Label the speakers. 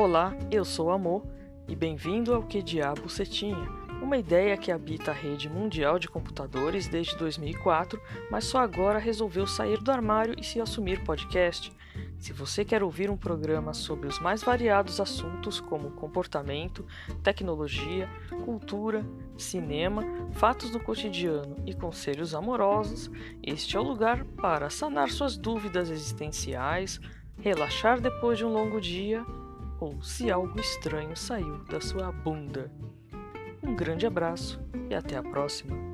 Speaker 1: Olá, eu sou Amor e bem-vindo ao Que Diabo Você Tinha, uma ideia que habita a rede mundial de computadores desde 2004, mas só agora resolveu sair do armário e se assumir podcast. Se você quer ouvir um programa sobre os mais variados assuntos como comportamento, tecnologia, cultura, cinema, fatos do cotidiano e conselhos amorosos, este é o lugar para sanar suas dúvidas existenciais, relaxar depois de um longo dia ou se algo estranho saiu da sua bunda. Um grande abraço e até a próxima.